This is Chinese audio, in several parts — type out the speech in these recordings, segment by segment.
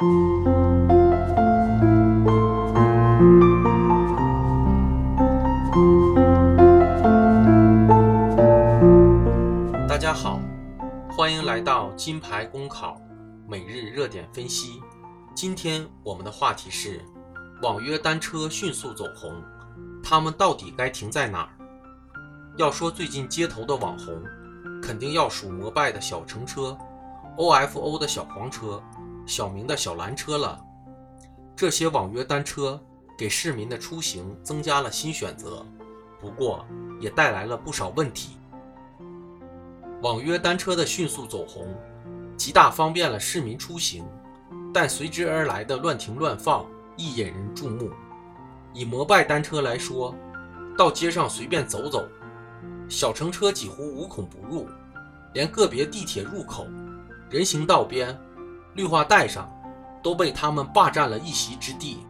大家好，欢迎来到金牌公考每日热点分析。今天我们的话题是：网约单车迅速走红，他们到底该停在哪儿？要说最近街头的网红，肯定要数摩拜的小橙车、OFO 的小黄车、小明的小蓝车了。这些网约单车给市民的出行增加了新选择，不过也带来了不少问题。网约单车的迅速走红，极大方便了市民出行，但随之而来的乱停乱放亦引人注目。以摩拜单车来说，到街上随便走走。小橙车几乎无孔不入，连个别地铁入口、人行道边、绿化带上都被他们霸占了一席之地。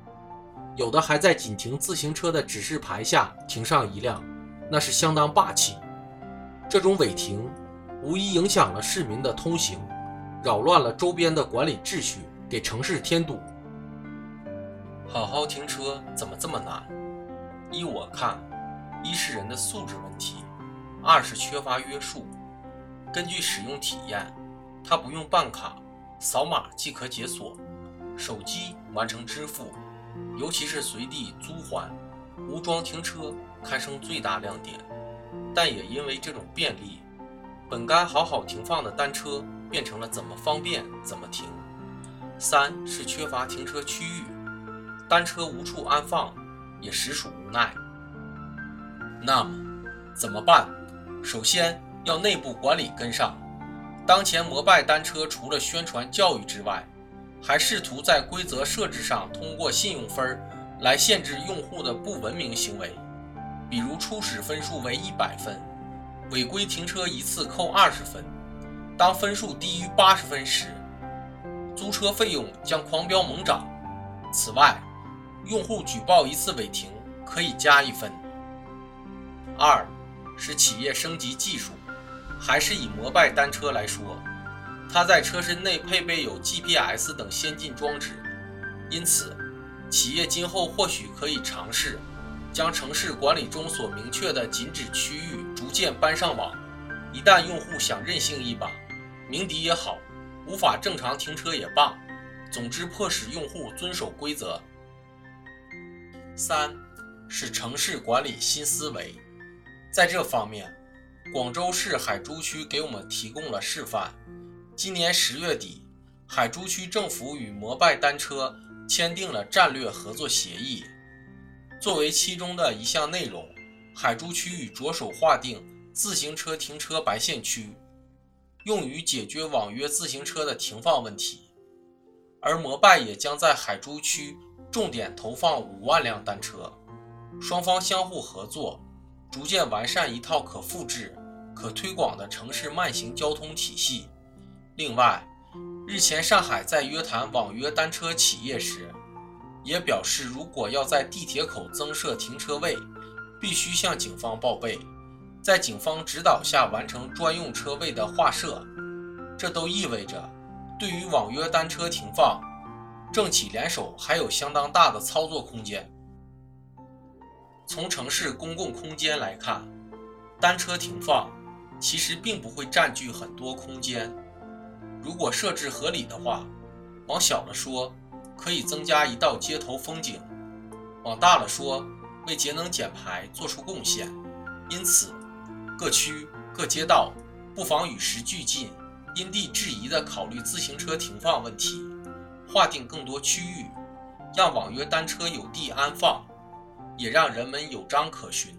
有的还在仅停自行车的指示牌下停上一辆，那是相当霸气。这种违停无疑影响了市民的通行，扰乱了周边的管理秩序，给城市添堵。好好停车怎么这么难？依我看，一是人的素质问题。二是缺乏约束。根据使用体验，它不用办卡，扫码即可解锁，手机完成支付，尤其是随地租还，无桩停车堪称最大亮点。但也因为这种便利，本该好好停放的单车变成了怎么方便怎么停。三是缺乏停车区域，单车无处安放，也实属无奈。那么怎么办？首先要内部管理跟上。当前摩拜单车除了宣传教育之外，还试图在规则设置上通过信用分来限制用户的不文明行为。比如初始分数为一百分，违规停车一次扣二十分；当分数低于八十分时，租车费用将狂飙猛涨。此外，用户举报一次违停可以加一分。二。是企业升级技术，还是以摩拜单车来说，它在车身内配备有 GPS 等先进装置，因此，企业今后或许可以尝试将城市管理中所明确的禁止区域逐渐搬上网。一旦用户想任性一把，鸣笛也好，无法正常停车也罢，总之迫使用户遵守规则。三是城市管理新思维。在这方面，广州市海珠区给我们提供了示范。今年十月底，海珠区政府与摩拜单车签订了战略合作协议。作为其中的一项内容，海珠区域着手划定自行车停车白线区，用于解决网约自行车的停放问题。而摩拜也将在海珠区重点投放五万辆单车，双方相互合作。逐渐完善一套可复制、可推广的城市慢行交通体系。另外，日前上海在约谈网约单车企业时，也表示，如果要在地铁口增设停车位，必须向警方报备，在警方指导下完成专用车位的划设。这都意味着，对于网约单车停放，政企联手还有相当大的操作空间。从城市公共空间来看，单车停放其实并不会占据很多空间。如果设置合理的话，往小了说，可以增加一道街头风景；往大了说，为节能减排做出贡献。因此，各区各街道不妨与时俱进，因地制宜地考虑自行车停放问题，划定更多区域，让网约单车有地安放。也让人们有章可循。